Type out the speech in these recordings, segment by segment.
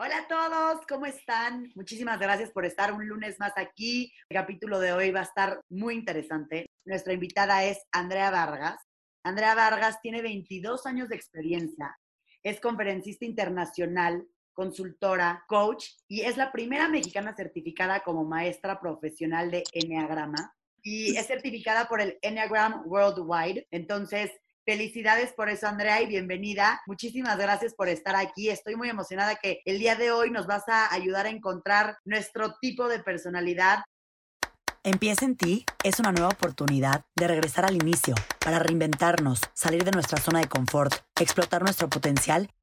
Hola a todos, ¿cómo están? Muchísimas gracias por estar un lunes más aquí. El capítulo de hoy va a estar muy interesante. Nuestra invitada es Andrea Vargas. Andrea Vargas tiene 22 años de experiencia. Es conferencista internacional, consultora, coach y es la primera mexicana certificada como maestra profesional de Enneagrama y es certificada por el Enneagram Worldwide. Entonces, Felicidades por eso, Andrea, y bienvenida. Muchísimas gracias por estar aquí. Estoy muy emocionada que el día de hoy nos vas a ayudar a encontrar nuestro tipo de personalidad. Empieza en ti es una nueva oportunidad de regresar al inicio, para reinventarnos, salir de nuestra zona de confort, explotar nuestro potencial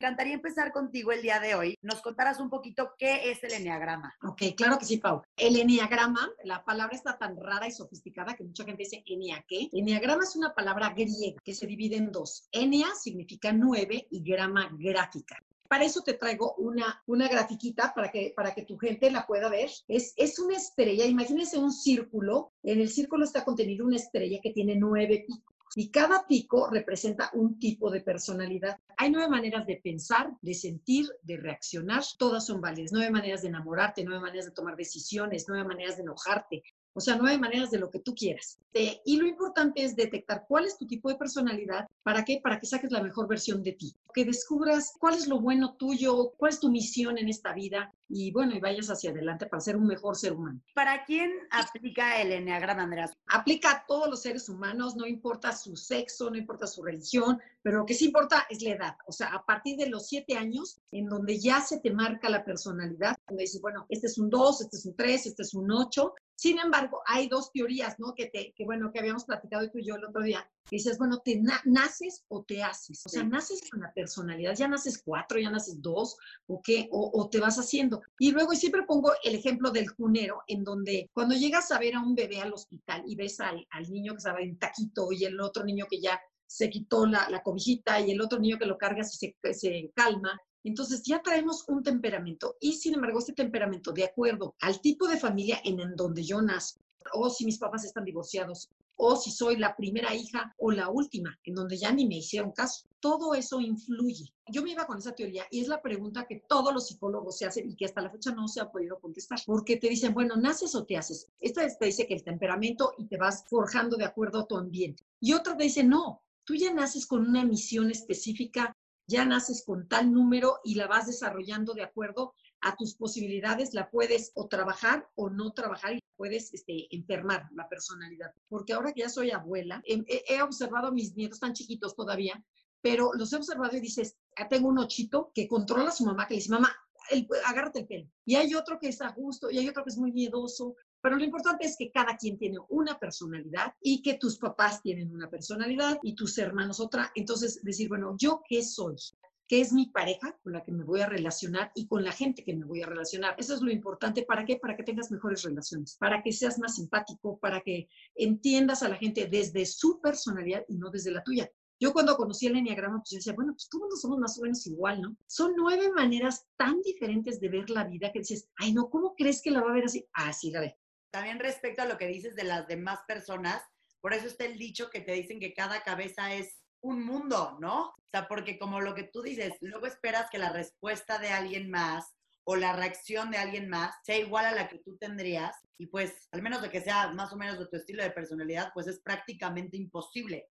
encantaría empezar contigo el día de hoy. Nos contarás un poquito qué es el enneagrama. Ok, claro que sí, Pau. El enneagrama, la palabra está tan rara y sofisticada que mucha gente dice ennea qué. Enneagrama es una palabra griega que se divide en dos. Ennea significa nueve y grama gráfica. Para eso te traigo una, una grafiquita para que, para que tu gente la pueda ver. Es, es una estrella, imagínense un círculo. En el círculo está contenido una estrella que tiene nueve picos y cada pico representa un tipo de personalidad. Hay nueve maneras de pensar, de sentir, de reaccionar, todas son válidas. Nueve maneras de enamorarte, nueve maneras de tomar decisiones, nueve maneras de enojarte, o sea, nueve maneras de lo que tú quieras. y lo importante es detectar cuál es tu tipo de personalidad. ¿Para qué? Para que saques la mejor versión de ti. Que descubras cuál es lo bueno tuyo, cuál es tu misión en esta vida y bueno, y vayas hacia adelante para ser un mejor ser humano. ¿Para quién aplica el Enneagrama, Andrea? Aplica a todos los seres humanos, no importa su sexo, no importa su religión, pero lo que sí importa es la edad. O sea, a partir de los siete años, en donde ya se te marca la personalidad, donde dices, bueno, este es un dos, este es un tres, este es un ocho, sin embargo, hay dos teorías, ¿no? Que, te, que bueno, que habíamos platicado tú y yo el otro día. Dices, bueno, ¿te naces o te haces? O sea, naces con la personalidad, ya naces cuatro, ya naces dos, o qué, o, te vas haciendo. Y luego, y siempre pongo el ejemplo del cunero, en donde cuando llegas a ver a un bebé al hospital y ves al, al niño que estaba en taquito y el otro niño que ya se quitó la, la cobijita y el otro niño que lo cargas y se, se calma, entonces ya traemos un temperamento y sin embargo este temperamento de acuerdo al tipo de familia en, en donde yo nazco, o si mis papás están divorciados, o si soy la primera hija o la última, en donde ya ni me hicieron caso. Todo eso influye. Yo me iba con esa teoría y es la pregunta que todos los psicólogos se hacen y que hasta la fecha no se ha podido contestar, porque te dicen, bueno, ¿naces o te haces? Esta te dice que el temperamento y te vas forjando de acuerdo a tu ambiente. Y otra te dice, no, tú ya naces con una misión específica ya naces con tal número y la vas desarrollando de acuerdo a tus posibilidades, la puedes o trabajar o no trabajar y puedes este, enfermar la personalidad. Porque ahora que ya soy abuela, he, observado a mis nietos tan chiquitos todavía, pero los he observado y dices, ah, tengo un ochito que controla a su mamá, que le dice, mamá, agárrate el pelo. Y hay otro que está justo, y hay otro que es muy miedoso, pero lo importante es que cada quien tiene una personalidad y que tus papás tienen una personalidad y tus hermanos otra. Entonces, decir, bueno, ¿yo qué soy? ¿Qué es mi pareja con la que me voy a relacionar y con la gente que me voy a relacionar? Eso es lo importante. ¿Para qué? Para que tengas mejores relaciones, para que seas más simpático, para que entiendas a la gente desde su personalidad y no desde la tuya. Yo cuando conocí el Enneagrama, pues yo decía, bueno, pues todos somos más o menos igual, ¿no? Son nueve maneras tan diferentes de ver la vida que dices, ay, no, ¿cómo crees que la va a ver así? Así la ve. También respecto a lo que dices de las demás personas, por eso está el dicho que te dicen que cada cabeza es un mundo, ¿no? O sea, porque como lo que tú dices, luego esperas que la respuesta de alguien más o la reacción de alguien más sea igual a la que tú tendrías y pues al menos de que sea más o menos de tu estilo de personalidad, pues es prácticamente imposible.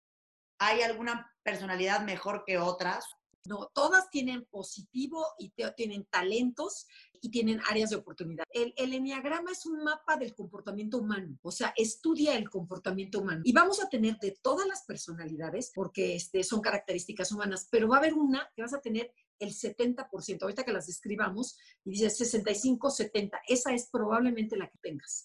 ¿Hay alguna personalidad mejor que otras? No, todas tienen positivo y tienen talentos y tienen áreas de oportunidad. El, el enneagrama es un mapa del comportamiento humano, o sea, estudia el comportamiento humano. Y vamos a tener de todas las personalidades, porque este, son características humanas, pero va a haber una que vas a tener el 70%. Ahorita que las describamos y dice 65, 70, esa es probablemente la que tengas.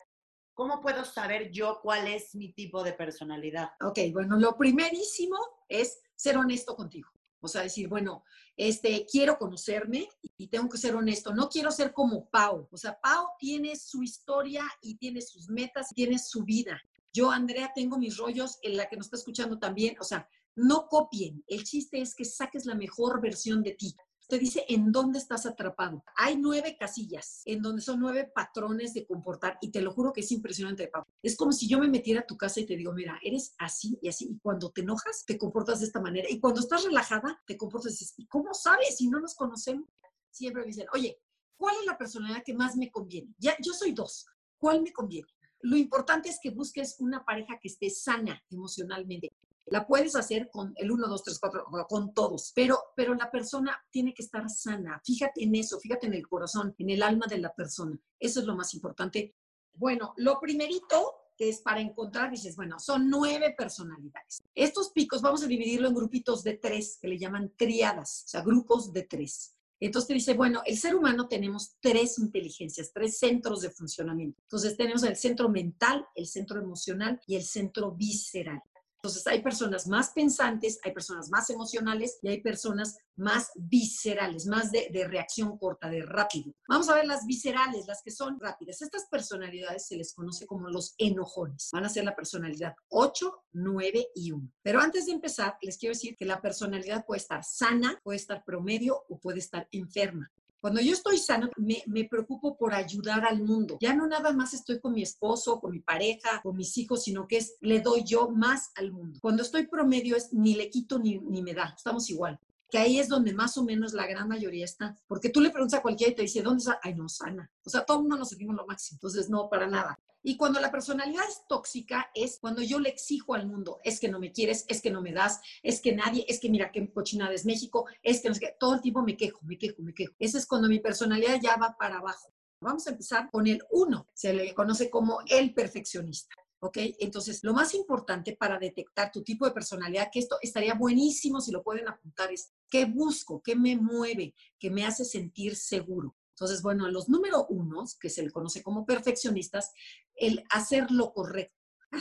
¿Cómo puedo saber yo cuál es mi tipo de personalidad? Ok, bueno, lo primerísimo es ser honesto contigo. O sea, decir, bueno, este, quiero conocerme y tengo que ser honesto. No quiero ser como Pau. O sea, Pau tiene su historia y tiene sus metas, tiene su vida. Yo, Andrea, tengo mis rollos, en la que nos está escuchando también. O sea, no copien. El chiste es que saques la mejor versión de ti te dice en dónde estás atrapado. Hay nueve casillas en donde son nueve patrones de comportar y te lo juro que es impresionante, Es como si yo me metiera a tu casa y te digo, mira, eres así y así. Y cuando te enojas, te comportas de esta manera. Y cuando estás relajada, te comportas. ¿Y cómo sabes si no nos conocemos? Siempre me dicen, oye, ¿cuál es la personalidad que más me conviene? Ya, yo soy dos. ¿Cuál me conviene? Lo importante es que busques una pareja que esté sana emocionalmente, la puedes hacer con el 1, 2, 3, 4, con todos, pero, pero la persona tiene que estar sana. Fíjate en eso, fíjate en el corazón, en el alma de la persona. Eso es lo más importante. Bueno, lo primerito que es para encontrar, dices, bueno, son nueve personalidades. Estos picos vamos a dividirlo en grupitos de tres, que le llaman triadas, o sea, grupos de tres. Entonces te dice, bueno, el ser humano tenemos tres inteligencias, tres centros de funcionamiento. Entonces tenemos el centro mental, el centro emocional y el centro visceral. Entonces, hay personas más pensantes, hay personas más emocionales y hay personas más viscerales, más de, reacción corta, de rápido. Vamos a ver las viscerales, las que son rápidas. Estas personalidades se les conoce como los enojones. Van a ser la personalidad 8, 9 y 1. Pero antes de empezar, les quiero decir que la personalidad puede estar sana, puede estar promedio o puede estar enferma. Cuando yo estoy sana, me, me, preocupo por ayudar al mundo. Ya no nada más estoy con mi esposo, con mi pareja, con mis hijos, sino que es, le doy yo más al mundo. Cuando estoy promedio es ni le quito ni, ni me da. Estamos igual que ahí es donde más o menos la gran mayoría está. Porque tú le preguntas a cualquiera y te dice, ¿dónde está? Ay, no, sana. O sea, todo el mundo nos sentimos lo máximo. Entonces, no, para nada. Y cuando la personalidad es tóxica es cuando yo le exijo al mundo, es que no me quieres, es que no me das, es que nadie, es que mira qué cochinada es México, es que no sé qué, todo el tiempo me quejo, me quejo, me quejo. Ese es cuando mi personalidad ya va para abajo. Vamos a empezar con el uno, se le conoce como el perfeccionista. ¿Ok? Entonces, lo más importante para detectar tu tipo de personalidad, que esto estaría buenísimo si lo pueden apuntar, es qué busco, qué me mueve, qué me hace sentir seguro. Entonces, bueno, los número unos, que se le conoce como perfeccionistas, el hacer lo correcto.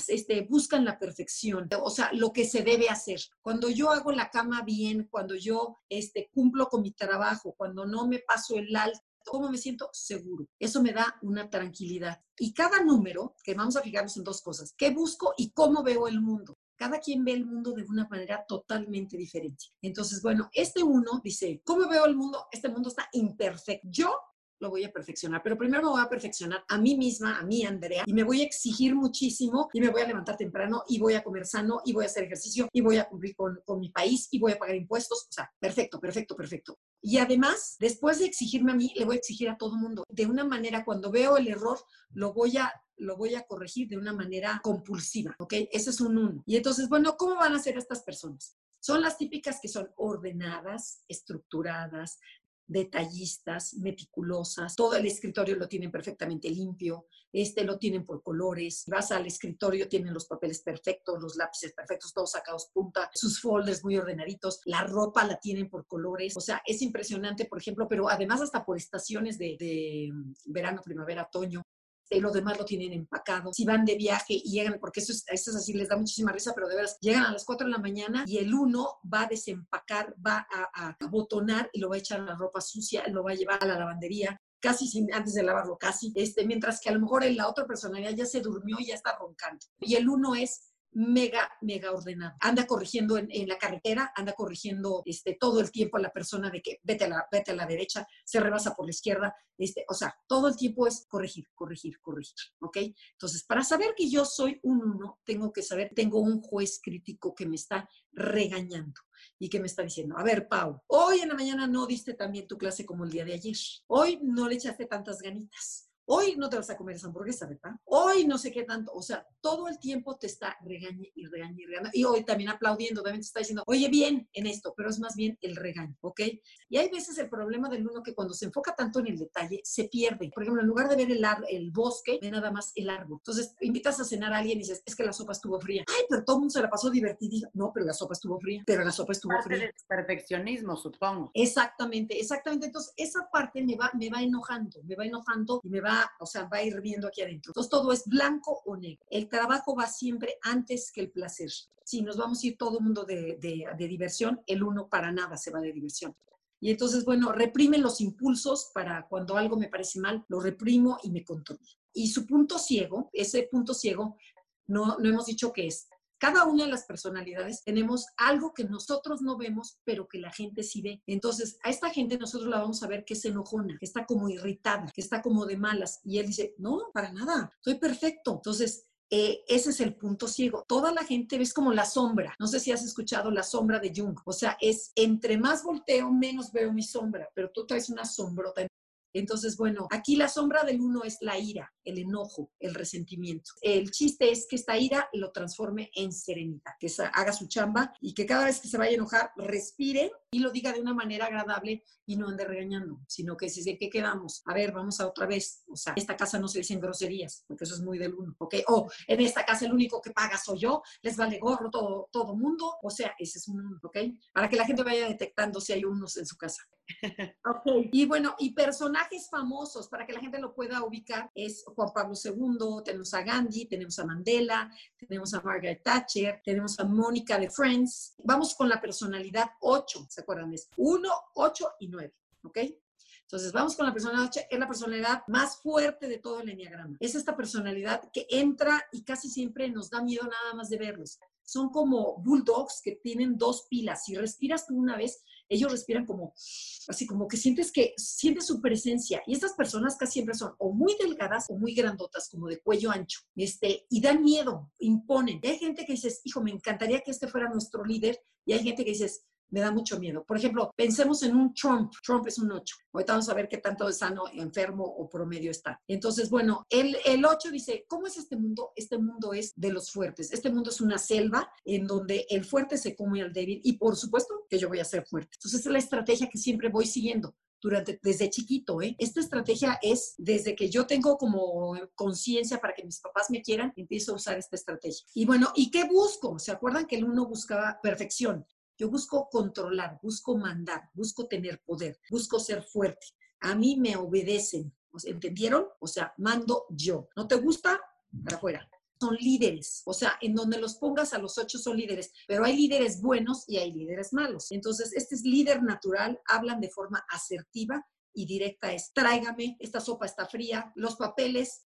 Este, buscan la perfección, o sea, lo que se debe hacer. Cuando yo hago la cama bien, cuando yo este, cumplo con mi trabajo, cuando no me paso el alto, ¿cómo me siento? Seguro. Eso me da una tranquilidad. Y cada número, que vamos a fijarnos en dos cosas, ¿qué busco y cómo veo el mundo? cada quien ve el mundo de una manera totalmente diferente. Entonces, bueno, este uno dice, ¿cómo veo el mundo? Este mundo está imperfecto. Yo lo voy a perfeccionar, pero primero me voy a perfeccionar a mí misma, a mí, Andrea, y me voy a exigir muchísimo y me voy a levantar temprano y voy a comer sano y voy a hacer ejercicio y voy a cumplir con, con mi país y voy a pagar impuestos. O sea, perfecto, perfecto, perfecto. Y además, después de exigirme a mí, le voy a exigir a todo el mundo. De una manera, cuando veo el error, lo voy a lo voy a corregir de una manera compulsiva, ¿ok? Ese es un uno. Y entonces, bueno, ¿cómo van a ser estas personas? Son las típicas que son ordenadas, estructuradas, detallistas, meticulosas, todo el escritorio lo tienen perfectamente limpio, este lo tienen por colores, vas al escritorio, tienen los papeles perfectos, los lápices perfectos, todos sacados punta, sus folders muy ordenaditos, la ropa la tienen por colores, o sea, es impresionante, por ejemplo, pero además hasta por estaciones de, de verano, primavera, otoño, y los demás lo tienen empacado. Si van de viaje y llegan, porque eso es, eso es así, les da muchísima risa, pero de veras, llegan a las 4 de la mañana y el uno va a desempacar, va a, a botonar y lo va a echar a la ropa sucia, lo va a llevar a la lavandería, casi sin, antes de lavarlo, casi, este, mientras que a lo mejor en la otra personalidad ya se durmió y ya está roncando. Y el uno es mega, mega ordenado. Anda corrigiendo en, la carretera, anda corrigiendo este, todo el tiempo a la persona de que vete a la, vete a la derecha, se rebasa por la izquierda, este, o sea, todo el tiempo es corregir, corregir, corregir, ¿ok? Entonces, para saber que yo soy un uno, tengo que saber, tengo un juez crítico que me está regañando y que me está diciendo, a ver, Pau, hoy en la mañana no diste también tu clase como el día de ayer, hoy no le echaste tantas ganitas, Hoy no te vas a comer esa hamburguesa, ¿verdad? Hoy no sé qué tanto. O sea, todo el tiempo te está regañe y regañe y regañando. Y hoy también aplaudiendo, también te está diciendo, oye, bien en esto, pero es más bien el regaño, ¿ok? Y hay veces el problema del uno que cuando se enfoca tanto en el detalle, se pierde. Por ejemplo, en lugar de ver el, el bosque, ve nada más el árbol. Entonces, invitas a cenar a alguien y dices, es que la sopa estuvo fría. Ay, pero todo el mundo se la pasó divertida. No, pero la sopa estuvo fría. Pero la sopa estuvo parte fría. Del perfeccionismo, supongo. Exactamente, exactamente. Entonces, esa parte me va, me va enojando, me va enojando y me va o sea, va a ir viendo aquí adentro. Entonces todo es blanco o negro. El trabajo va siempre antes que el placer. Si nos vamos a ir todo el mundo de, de, de diversión, el uno para nada se va de diversión. Y entonces, bueno, reprime los impulsos para cuando algo me parece mal, lo reprimo y me controlo. Y su punto ciego, ese punto ciego, no, no hemos dicho que es. Cada una de las personalidades tenemos algo que nosotros no vemos, pero que la gente sí ve. Entonces, a esta gente nosotros la vamos a ver que es enojona, que está como irritada, que está como de malas. Y él dice, no, para nada, estoy perfecto. Entonces, eh, ese es el punto ciego. Toda la gente ves como la sombra. No sé si has escuchado la sombra de Jung. O sea, es entre más volteo, menos veo mi sombra, pero tú traes una sombrota entonces, bueno, aquí la sombra del uno es la ira, el enojo, el resentimiento. El chiste es que esta ira lo transforme en serenidad, que haga su chamba y que cada vez que se vaya a enojar, respire y lo diga de una manera agradable y no ande regañando, sino que si ¿qué quedamos? A ver, vamos a otra vez. O sea, esta casa no se dicen groserías, porque eso es muy del uno, ¿ok? O en esta casa el único que paga soy yo, les vale gorro todo, todo mundo. O sea, ese es un, ¿ok? Para que la gente vaya detectando si hay unos en su casa. Ok. Y bueno, y personajes famosos, para que la gente lo pueda ubicar, es Juan Pablo II, tenemos a Gandhi, tenemos a Mandela, tenemos a Margaret Thatcher, tenemos a Mónica de Friends. Vamos con la personalidad 8, ¿se acuerdan? Es 1, 8 y 9, ¿ok? Entonces, vamos con la personalidad 8, es la personalidad más fuerte de todo el enneagrama. Es esta personalidad que entra y casi siempre nos da miedo nada más de verlos. Son como bulldogs que tienen dos pilas. Si respiras tú una vez, ellos respiran como, así como que sientes que, sientes su presencia. Y estas personas casi siempre son o muy delgadas o muy grandotas, como de cuello ancho, este, y dan miedo, imponen. Y hay gente que dices, hijo, me encantaría que este fuera nuestro líder, y hay gente que dices, me da mucho miedo. Por ejemplo, pensemos en un Trump. Trump es un 8. Ahorita vamos a ver qué tanto de sano, enfermo o promedio está. Entonces, bueno, el, el 8 dice, ¿cómo es este mundo? Este mundo es de los fuertes. Este mundo es una selva en donde el fuerte se come al débil y por supuesto que yo voy a ser fuerte. Entonces, es la estrategia que siempre voy siguiendo durante, desde chiquito, ¿eh? Esta estrategia es desde que yo tengo como conciencia para que mis papás me quieran, empiezo a usar esta estrategia. Y bueno, ¿y qué busco? ¿Se acuerdan que el uno buscaba perfección? Yo busco controlar, busco mandar, busco tener poder, busco ser fuerte. A mí me obedecen. ¿Entendieron? O sea, mando yo. ¿No te gusta? Para afuera son líderes, o sea, en donde los pongas a los ocho son líderes, pero hay líderes buenos y hay líderes malos. Entonces, este es líder natural, hablan de forma asertiva y directa, es tráigame, esta sopa está fría, los papeles,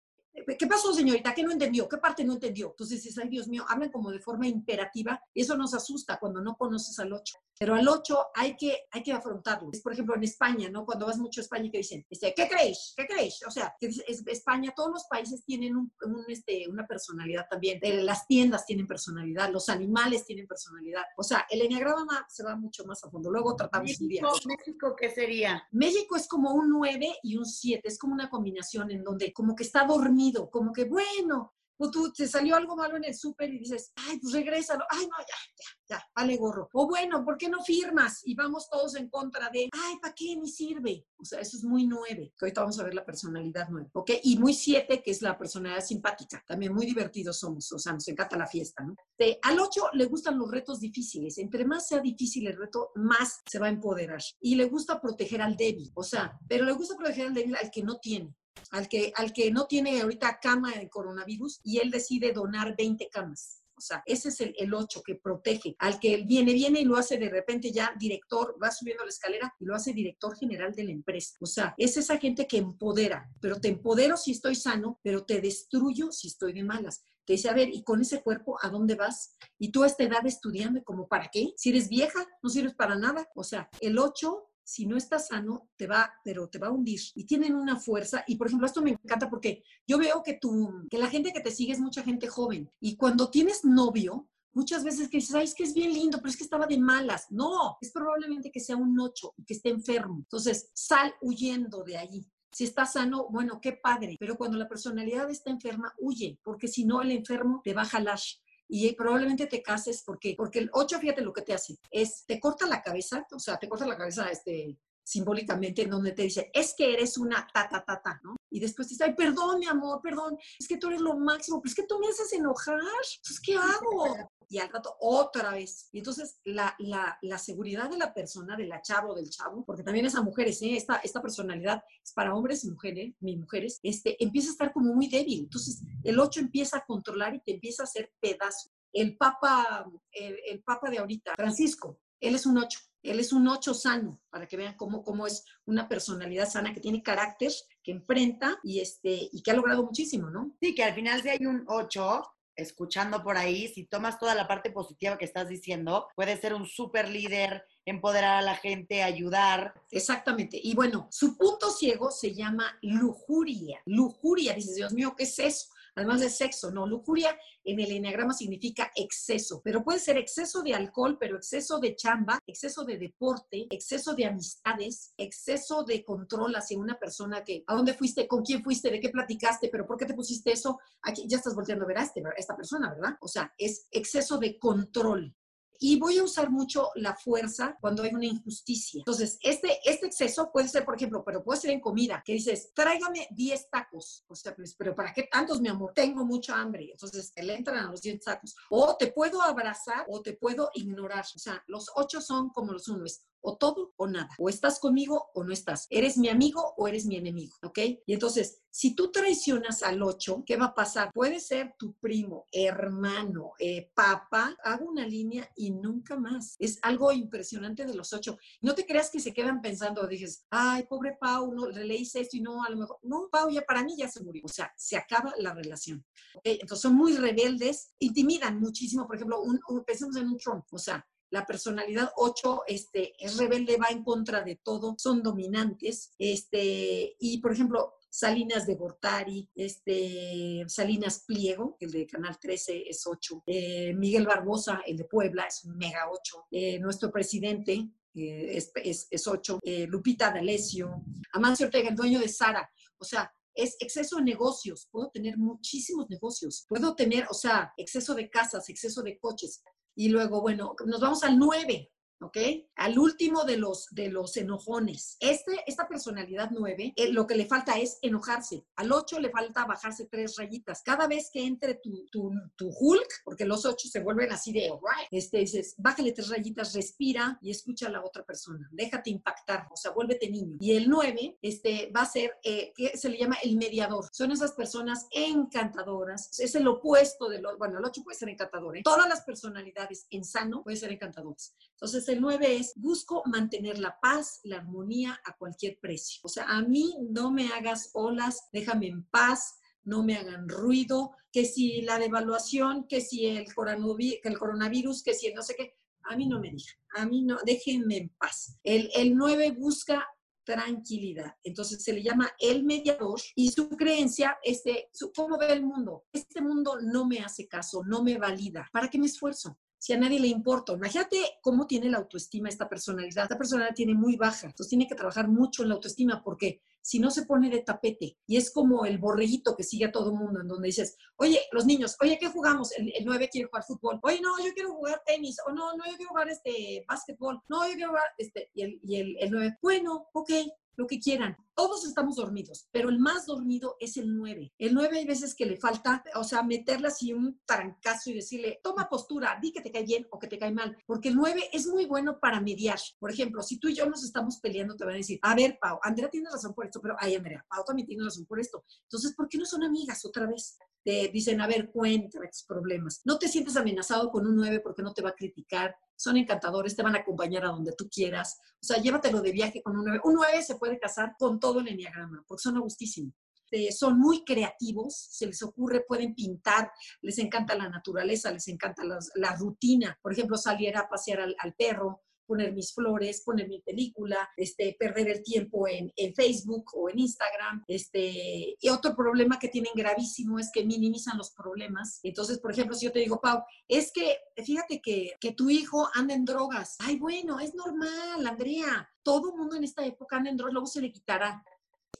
¿Qué pasó, señorita? ¿Qué no entendió? ¿Qué parte no entendió? Entonces dices, ay, Dios mío, hablan como de forma imperativa eso nos asusta cuando no conoces al 8. Pero al 8 hay que, hay que afrontarlo. Es, por ejemplo, en España, ¿no? Cuando vas mucho a España y te dicen, este, ¿qué creéis? ¿Qué creéis? O sea, que es, España, todos los países tienen un, este, una personalidad también. Las tiendas tienen personalidad, los animales tienen personalidad. O sea, el enneagrama se va mucho más a fondo. Luego tratamos México, un día. ¿México qué sería? México es como un 9 y un 7. Es como una combinación en donde como que está dormido como que, bueno, o tú te salió algo malo en el súper y dices, ay, pues regrésalo, ay, no, ya, ya, ya, vale gorro. O bueno, ¿por qué no firmas? Y vamos todos en contra de, ay, ¿para qué ni sirve? O sea, eso es muy nueve, que ahorita vamos a ver la personalidad nueve, ¿ok? Y muy siete, que es la personalidad simpática. También muy divertidos somos, o sea, nos encanta la fiesta, ¿no? De, al ocho le gustan los retos difíciles. Entre más sea difícil el reto, más se va a empoderar. Y le gusta proteger al débil, o sea, pero le gusta proteger al débil al que no tiene al que, al que no tiene ahorita cama de coronavirus y él decide donar 20 camas. O sea, ese es el, el 8 que protege. Al que viene, viene y lo hace de repente ya director, va subiendo la escalera y lo hace director general de la empresa. O sea, es esa gente que empodera, pero te empodero si estoy sano, pero te destruyo si estoy de malas. Te dice, a ver, ¿y con ese cuerpo a dónde vas? Y tú a esta edad estudiando, ¿como para qué? Si eres vieja, no sirves para nada. O sea, el 8 si no estás sano, te va, pero te va a hundir. Y tienen una fuerza. Y por ejemplo, esto me encanta porque yo veo que tú, que la gente que te sigue es mucha gente joven. Y cuando tienes novio, muchas veces que dices, ay, es que es bien lindo, pero es que estaba de malas. No, es probablemente que sea un ocho y que esté enfermo. Entonces, sal huyendo de allí. Si está sano, bueno, qué padre. Pero cuando la personalidad está enferma, huye, porque si no, el enfermo te va a jalar y probablemente te cases porque, porque el 8, fíjate lo que te hace, es, te corta la cabeza, o sea, te corta la cabeza este, simbólicamente en donde te dice, es que eres una ta, ta, ta, ta, ¿no? Y después te dice, ay, perdón, mi amor, perdón, es que tú eres lo máximo, pero es que tú me haces enojar, ¿Pues ¿qué hago? y al rato otra vez. Y entonces la, la, la seguridad de la persona, de la chavo, del chavo, porque también es a mujeres, ¿eh? esta, esta personalidad es para hombres y mujeres, mis mujeres, este, empieza a estar como muy débil. Entonces el 8 empieza a controlar y te empieza a hacer pedazo. El papa, el, el papa de ahorita, Francisco, él es un 8. Él es un 8 sano, para que vean cómo, cómo es una personalidad sana que tiene carácter, que enfrenta y, este, y que ha logrado muchísimo, ¿no? Sí, que al final si hay un 8, escuchando por ahí, si tomas toda la parte positiva que estás diciendo, puedes ser un súper líder, empoderar a la gente, ayudar. Exactamente. Y bueno, su punto ciego se llama lujuria. Lujuria, dices, Dios mío, ¿qué es eso? Además de sexo, no, lujuria en el enneagrama significa exceso, pero puede ser exceso de alcohol, pero exceso de chamba, exceso de deporte, exceso de amistades, exceso de control hacia una persona que, ¿a dónde fuiste? ¿Con quién fuiste? ¿De qué platicaste? ¿Pero por qué te pusiste eso? Aquí ya estás volteando a ver este, a esta persona, ¿verdad? O sea, es exceso de control. Y voy a usar mucho la fuerza cuando hay una injusticia. Entonces, este, este exceso puede ser, por ejemplo, pero puede ser en comida, que dices, tráigame 10 tacos. O sea, pues, pero ¿para qué tantos, mi amor? Tengo mucha hambre. Entonces, le entran a los 10 tacos. O te puedo abrazar o te puedo ignorar. O sea, los ocho son como los uno. O todo o nada. O estás conmigo o no estás. Eres mi amigo o eres mi enemigo, ¿ok? Y entonces, si tú traicionas al 8, ¿qué va a pasar? Puede ser tu primo, hermano, eh, papá, hago una línea y nunca más. Es algo impresionante de los 8. No te creas que se quedan pensando, dices, ay, pobre Pau, no, le leíste esto y no, a lo mejor, no, Pau, ya para mí ya se murió. O sea, se acaba la relación. ¿okay? Entonces son muy rebeldes, intimidan muchísimo. Por ejemplo, un, pensemos en un Trump, o sea, la personalidad 8 este, es rebelde, va en contra de todo, son dominantes. Este, y, por ejemplo, Salinas de Gortari, este, Salinas Pliego, el de Canal 13 es 8, eh, Miguel Barbosa, el de Puebla, es un mega 8, eh, nuestro presidente eh, es, es, 8, Lupita D'Alessio, Amancio Ortega, el dueño de Sara, o sea, es exceso de negocios. Puedo tener muchísimos negocios. Puedo tener, o sea, exceso de casas, exceso de coches. Y luego, bueno, nos vamos al 9. ¿Ok? Al último de los, de los enojones. Este, esta personalidad 9, eh, lo que le falta es enojarse. Al 8 le falta bajarse tres rayitas. Cada vez que entre tu, tu, tu Hulk, porque los 8 se vuelven así de, este, dices, bájale tres rayitas, respira y escucha a la otra persona. Déjate impactar, o sea, vuélvete niño. Y el 9 este, va a ser, eh, que se le llama el mediador. Son esas personas encantadoras. Es el opuesto de los, bueno, el 8 puede ser encantador, ¿eh? Todas las personalidades en sano pueden ser encantadoras. Entonces, el 9 es, busco mantener la paz, la armonía a cualquier precio. O sea, a mí no me hagas olas, déjame en paz, no me hagan ruido, que si la devaluación, que si el coronavirus, que, si no sé qué, a mí no me digan, a mí no, déjenme en paz. El, el 9 busca tranquilidad. Entonces se le llama el mediador y su creencia, este, su, ¿cómo ve el mundo? Este mundo no me hace caso, no me valida. ¿Para qué me esfuerzo? Si a nadie le importa. Imagínate cómo tiene la autoestima esta personalidad. Esta personalidad tiene muy baja, entonces tiene que trabajar mucho en la autoestima porque si no se pone de tapete y es como el borreguito que sigue a todo el mundo en donde dices, oye, los niños, oye, ¿qué jugamos? El, 9 quiere jugar fútbol. Oye, no, yo quiero jugar tenis. O no, no, yo quiero jugar este básquetbol. No, yo quiero jugar este. Y el, y el, el 9, bueno, ok, lo que quieran. Todos estamos dormidos, pero el más dormido es el 9. El 9 hay veces que le falta, o sea, meterle así un trancazo y decirle, toma postura, di que te cae bien o que te cae mal, porque el 9 es muy bueno para mediar. Por ejemplo, si tú y yo nos estamos peleando, te van a decir, a ver, Pau, Andrea tiene razón por esto, pero, ay, Andrea, Pau también tiene razón por esto. Entonces, ¿por qué no son amigas otra vez? Te dicen, a ver, cuéntame tus problemas. No te sientes amenazado con un 9 porque no te va a criticar, son encantadores, te van a acompañar a donde tú quieras. O sea, llévatelo de viaje con un 9. Un 9 se puede casar con todo el enneagrama, porque son agustísimos. Eh, son muy creativos, se les ocurre, pueden pintar, les encanta la naturaleza, les encanta la rutina. Por ejemplo, salir a pasear al perro, poner mis flores, poner mi película, este, perder el tiempo en, en, Facebook o en Instagram. Este, y otro problema que tienen gravísimo es que minimizan los problemas. Entonces, por ejemplo, si yo te digo, Pau, es que fíjate que, que tu hijo anda en drogas. Ay, bueno, es normal, Andrea. Todo mundo en esta época anda en drogas, luego se le quitará.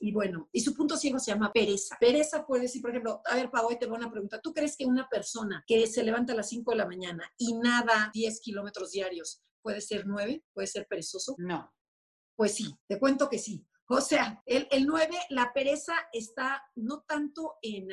Y bueno, y su punto ciego se llama pereza. Pereza puede decir, por ejemplo, a ver, Pau, hoy te voy a una pregunta. ¿Tú crees que una persona que se levanta a las 5 de la mañana y nada 10 kilómetros diarios puede ser nueve, puede ser perezoso. No. Pues sí, te cuento que sí. O sea, el, el 9, la pereza está no tanto en,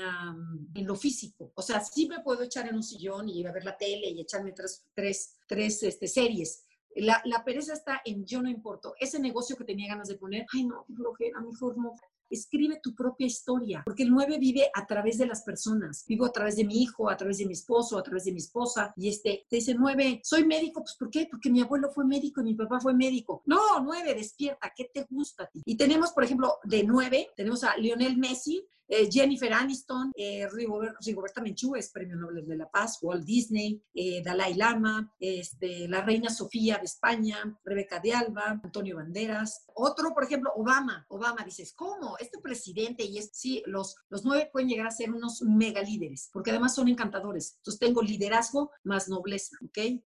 en, lo físico. O sea, sí me puedo echar en un sillón y ir a ver la tele y echarme tres, tres, tres este, series. La, la, pereza está en yo no importo. Ese negocio que tenía ganas de poner, ay no, flojera, mejor no. Escribe tu propia historia, porque el 9 vive a través de las personas. Vivo a través de mi hijo, a través de mi esposo, a través de mi esposa. Y este, te dice 9, soy médico, pues ¿por qué? Porque mi abuelo fue médico y mi papá fue médico. No, 9, despierta, ¿qué te gusta a ti? Y tenemos, por ejemplo, de 9, tenemos a Lionel Messi, eh, Jennifer Aniston, eh, Rigoberta Menchú es Premio Nobel de la Paz, Walt Disney, eh, Dalai Lama, este, la Reina Sofía de España, Rebeca de Alba, Antonio Banderas. Otro, por ejemplo, Obama. Obama, dices, ¿cómo? Este presidente y es, sí, los, los nueve pueden llegar a ser unos mega líderes, porque además son encantadores. Entonces tengo liderazgo más nobleza, ¿ok?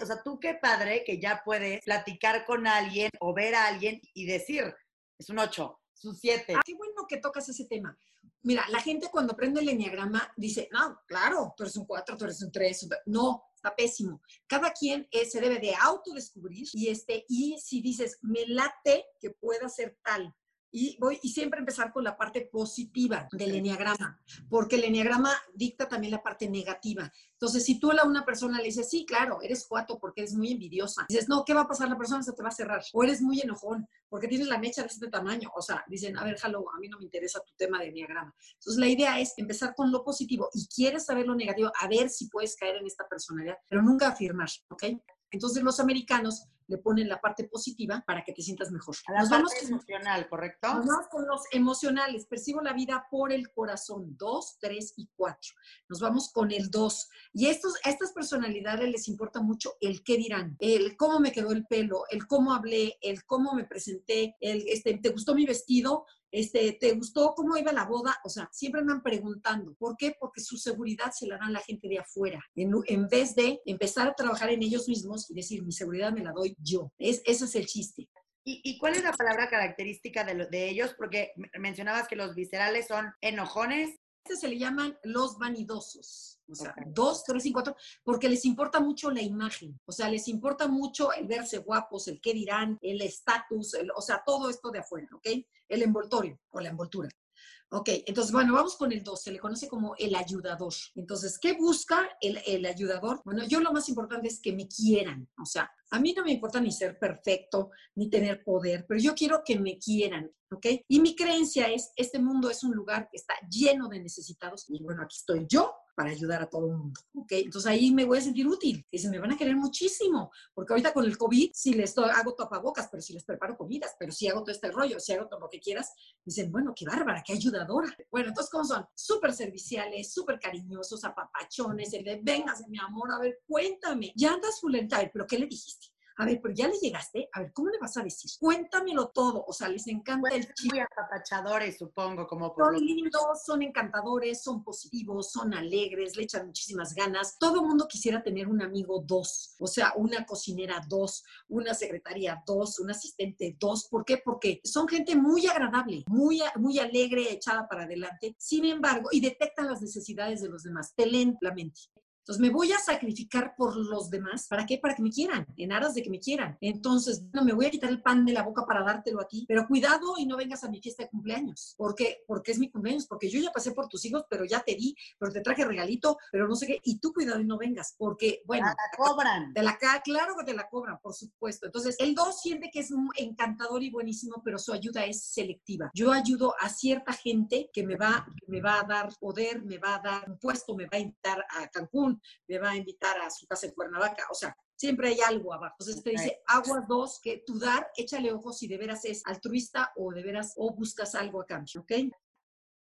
O sea, tú qué padre que ya puedes platicar con alguien o ver a alguien y decir, es un ocho, es un siete. Ah, qué bueno que tocas ese tema. Mira, la gente cuando aprende el enneagrama dice, no, claro, tú eres un 4, tú eres un 3. No, está pésimo. Cada quien eh, se debe de autodescubrir y, este, y si dices, me late que pueda ser tal, y voy y siempre empezar con la parte positiva del enneagrama, porque el enneagrama dicta también la parte negativa. Entonces, si tú a una persona le dices, sí, claro, eres cuatro porque eres muy envidiosa, dices, no, ¿qué va a pasar? La persona se te va a cerrar. O eres muy enojón porque tienes la mecha de este tamaño. O sea, dicen, a ver, hello, a mí no me interesa tu tema de enneagrama. Entonces, la idea es empezar con lo positivo y quieres saber lo negativo, a ver si puedes caer en esta personalidad, pero nunca afirmar, ¿ok? Entonces, los americanos le ponen la parte positiva para que te sientas mejor. A la Nos vamos con, emocional, ¿correcto? vamos con los emocionales. Percibo la vida por el corazón. Dos, tres y cuatro. Nos vamos con el dos. Y estos, a estas personalidades les importa mucho el qué dirán, el cómo me quedó el pelo, el cómo hablé, el cómo me presenté, el, este, ¿te gustó mi vestido? Este, ¿te gustó cómo iba la boda? O sea, siempre andan preguntando. ¿Por qué? Porque su seguridad se la dan la gente de afuera, en, en vez de empezar a trabajar en ellos mismos y decir, mi seguridad me la doy yo. Es, ese es el chiste. ¿Y, ¿Y, cuál es la palabra característica de, de ellos? Porque mencionabas que los viscerales son enojones. Este se le llaman los vanidosos. O sea, dos, tres y cuatro, porque les importa mucho la imagen. O sea, les importa mucho el verse guapos, el qué dirán, el estatus, o sea, todo esto de afuera, ¿ok? El envoltorio o la envoltura. Ok, entonces, bueno, vamos con el 2, se le conoce como el ayudador. Entonces, ¿qué busca el, el, ayudador? Bueno, yo lo más importante es que me quieran, o sea, a mí no me importa ni ser perfecto, ni tener poder, pero yo quiero que me quieran, ¿ok? Y mi creencia es, este mundo es un lugar que está lleno de necesitados y bueno, aquí estoy yo para ayudar a todo el mundo, ¿ok? Entonces ahí me voy a sentir útil, y se me van a querer muchísimo, porque ahorita con el COVID, si les hago tapabocas, pero si les preparo comidas, pero si hago todo este rollo, si hago todo lo que quieras, dicen, bueno, qué bárbara, qué ayudadora. Bueno, entonces, ¿cómo son? Súper serviciales, súper cariñosos, apapachones, el de, véngase, mi amor, a ver, cuéntame, ya andas full pero ¿qué le dijiste? A ver, pero ya le llegaste, a ver, ¿cómo le vas a decir? Cuéntamelo todo, o sea, les encanta el chico. Muy apapachadores, supongo, como por Son lindos, son encantadores, son positivos, son alegres, le echan muchísimas ganas. Todo el mundo quisiera tener un amigo dos, o sea, una cocinera dos, una secretaria dos, un asistente dos. ¿Por qué? Porque son gente muy agradable, muy, muy alegre, echada para adelante. Sin embargo, y detectan las necesidades de los demás, te leen la mente. Entonces, me voy a sacrificar por los demás. ¿Para qué? Para que me quieran, en aras de que me quieran. Entonces, no me voy a quitar el pan de la boca para dártelo a ti, pero cuidado y no vengas a mi fiesta de cumpleaños. ¿Por qué? Porque es mi cumpleaños, porque yo ya pasé por tus hijos, pero ya te di, pero te traje regalito, pero no sé qué. Y tú cuidado y no vengas, porque, bueno. la cobran. Te la, claro que te la cobran, por supuesto. Entonces, el 2 siente que es encantador y buenísimo, pero su ayuda es selectiva. Yo ayudo a cierta gente que me va, que me va a dar poder, me va a dar un puesto, me va a invitar a Cancún, me va a invitar a su casa en Cuernavaca, o sea, siempre hay algo abajo. Entonces te dice, agua dos, que tu dar, échale ojos si de veras es altruista o de veras o buscas algo a cambio, ¿ok?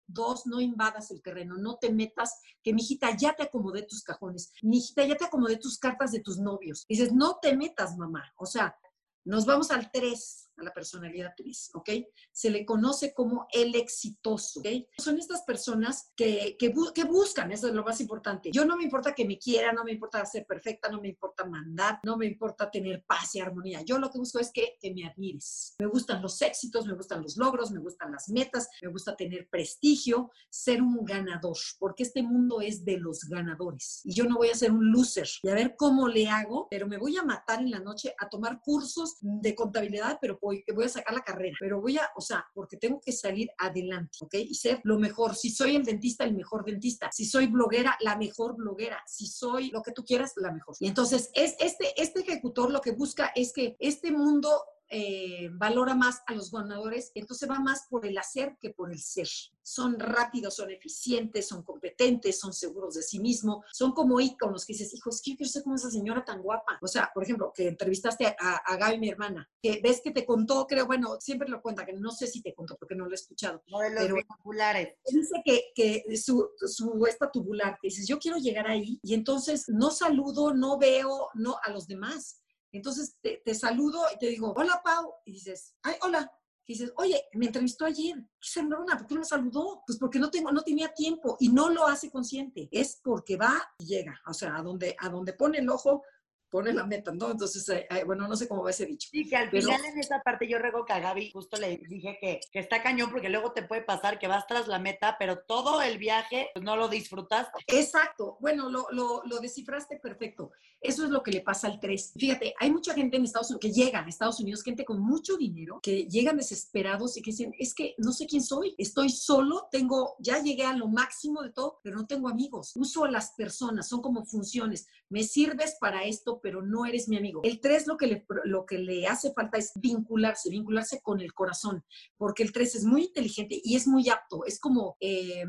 Dos, no invadas el terreno, no te metas, que mi hijita ya te acomodé tus cajones, mi hijita ya te acomodé tus cartas de tus novios. Dices, no te metas, mamá. O sea, nos vamos al tres a la personalidad 3, ¿ok? Se le conoce como el exitoso, ¿ok? Son estas personas que, que, buscan, eso es lo más importante. Yo no me importa que me quiera, no me importa ser perfecta, no me importa mandar, no me importa tener paz y armonía. Yo lo que busco es que, que me admires. Me gustan los éxitos, me gustan los logros, me gustan las metas, me gusta tener prestigio, ser un ganador, porque este mundo es de los ganadores. Y yo no voy a ser un loser y a ver cómo le hago, pero me voy a matar en la noche a tomar cursos de contabilidad, pero por voy, voy a sacar la carrera, pero voy a, o sea, porque tengo que salir adelante, ¿ok? Y ser lo mejor. Si soy el dentista, el mejor dentista. Si soy bloguera, la mejor bloguera. Si soy lo que tú quieras, la mejor. Y entonces, es, este, este ejecutor lo que busca es que este mundo eh, valora más a los ganadores, entonces va más por el hacer que por el ser. Son rápidos, son eficientes, son competentes, son seguros de sí mismos, son como íconos que dices, hijo, es que yo quiero ser como esa señora tan guapa. O sea, por ejemplo, que entrevistaste a, a Gaby, mi hermana, que ves que te contó, creo, bueno, siempre lo cuenta, que no sé si te contó porque no lo he escuchado. Modelos pero populares. Dice que, que su, su esta tubular, que dices, yo quiero llegar ahí y entonces no saludo, no veo no a los demás entonces te, saludo y te digo, hola Pau, y dices, ay, hola. Y dices, oye, me entrevistó ayer, ¿qué ¿por qué no me saludó? Pues porque no, tengo, no tenía tiempo y no lo hace consciente. Es porque va y llega. O sea, a donde, a donde pone el ojo, pone la meta, ¿no? Entonces, eh, eh, bueno, no sé cómo va ese dicho. Sí, que al final en esa parte yo rego que a Gaby justo le dije que, que, está cañón porque luego te puede pasar que vas tras la meta, pero todo el viaje pues, no lo disfrutaste. Exacto, bueno, lo, lo, lo, descifraste perfecto. Eso es lo que le pasa al 3. Fíjate, hay mucha gente en Estados Unidos que llega a Estados Unidos, gente con mucho dinero, que llegan desesperados y que dicen, es que no sé quién soy, estoy solo, tengo, ya llegué a lo máximo de todo, pero no tengo amigos. Uso a las personas, son como funciones. Me sirves para esto, pero no eres mi amigo. El 3 lo que le, lo que le hace falta es vincularse, vincularse con el corazón, porque el 3 es muy inteligente y es muy apto. Es como, eh,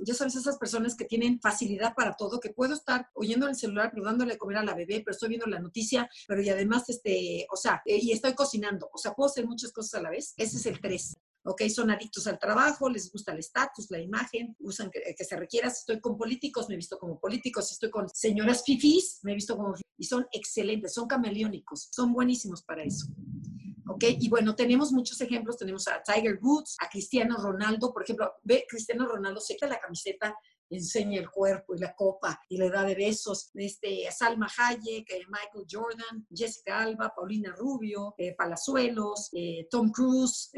ya sabes, esas personas que tienen facilidad para todo, que puedo estar oyendo en el celular, pero dándole comer a la bebé, pero estoy viendo la noticia, pero y además, este, o sea, eh, y estoy cocinando. O sea, puedo hacer muchas cosas a la vez. Ese es el 3. ¿Ok? Son adictos al trabajo, les gusta el estatus, la imagen, usan que, se requiera. Si estoy con políticos, me he visto como políticos. Si estoy con señoras fifís, me he visto como Y son excelentes, son camaleónicos, son buenísimos para eso. ¿ok? Y bueno, tenemos muchos ejemplos. Tenemos a Tiger Woods, a Cristiano Ronaldo. Por ejemplo, ve, Cristiano Ronaldo se quita la camiseta enseña el cuerpo y la copa y le da de besos. Este, Salma Hayek, eh, Michael Jordan, Jessica Alba, Paulina Rubio, eh, Palazuelos, eh, Tom Cruise.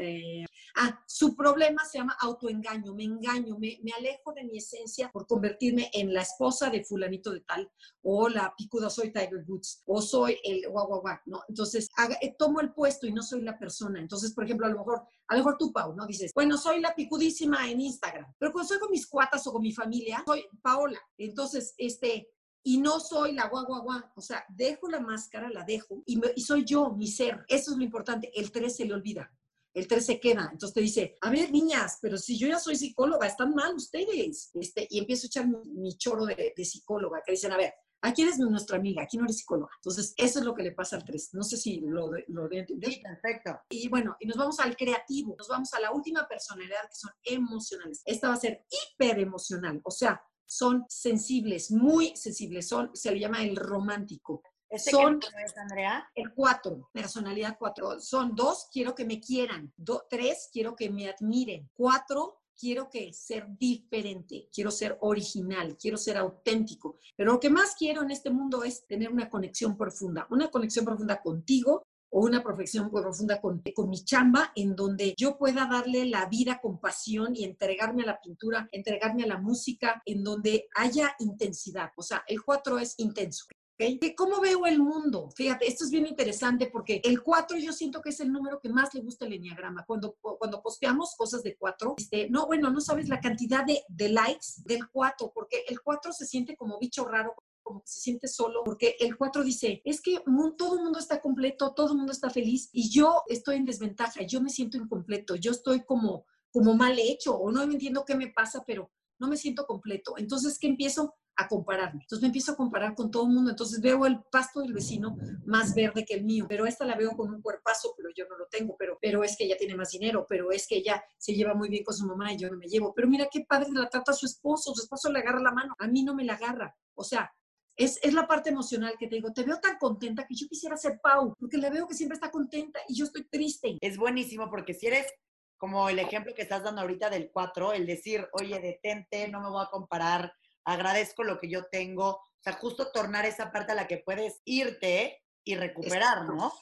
Ah, su problema se llama autoengaño. Me engaño, me, me, alejo de mi esencia por convertirme en la esposa de fulanito de tal o la picuda soy Tiger Woods o soy el guau, guau, guau, ¿no? Entonces, tomo el puesto y no soy la persona. Entonces, por ejemplo, a lo mejor a lo mejor tú, Pau, ¿no? Dices, bueno, soy la picudísima en Instagram, pero cuando soy con mis cuatas o con mi familia, soy Paola. Entonces, este, y no soy la guau, guau, guau. O sea, dejo la máscara, la dejo y, y soy yo, mi ser. Eso es lo importante. El 3 se le olvida. El 3 se queda. Entonces te dice, a ver, niñas, pero si yo ya soy psicóloga, están mal ustedes. Este, y empiezo a echar mi, choro de, de psicóloga, que dicen, a ver, Aquí eres nuestra amiga, aquí no eres psicóloga. Entonces, eso es lo que le pasa al 3. No sé si lo, lo de entender. Sí, perfecto. Y bueno, y nos vamos al creativo, nos vamos a la última personalidad que son emocionales. Esta va a ser hiper emocional, o sea, son sensibles, muy sensibles, son, se le llama el romántico. ¿Este son, qué es, Andrea? El 4, personalidad 4. Son dos, quiero que me quieran. tres, quiero que me admiren. Cuatro, quiero que ser diferente, quiero ser original, quiero ser auténtico. Pero lo que más quiero en este mundo es tener una conexión profunda, una conexión profunda contigo o una profesión profunda con, con mi chamba, en donde yo pueda darle la vida con pasión y entregarme a la pintura, entregarme a la música, en donde haya intensidad. O sea, el 4 es intenso. ¿Cómo veo el mundo? Fíjate, esto es bien interesante porque el 4 yo siento que es el número que más le gusta el enneagrama. Cuando, cuando posteamos cosas de 4, este, no, bueno, no sabes la cantidad de, de likes del 4, porque el 4 se siente como bicho raro, como que se siente solo, porque el 4 dice, es que todo el mundo está completo, todo el mundo está feliz y yo estoy en desventaja, yo me siento incompleto, yo estoy como, como mal hecho o no entiendo qué me pasa, pero no me siento completo. Entonces, ¿qué empiezo? a compararme. Entonces me empiezo a comparar con todo el mundo. Entonces veo el pasto del vecino más verde que el mío, pero esta la veo con un cuerpazo, pero yo no lo tengo, pero, pero es que ella tiene más dinero, pero es que ella se lleva muy bien con su mamá y yo no me llevo. Pero mira qué padre la trata a su esposo, su esposo le agarra la mano, a mí no me la agarra. O sea, es, es, la parte emocional que te digo, te veo tan contenta que yo quisiera ser Pau, porque la veo que siempre está contenta y yo estoy triste. Es buenísimo porque si eres como el ejemplo que estás dando ahorita del 4, el decir, oye, detente, no me voy a comparar, agradezco lo que yo tengo, o sea, justo tornar esa parte a la que puedes irte y recuperar, ¿no?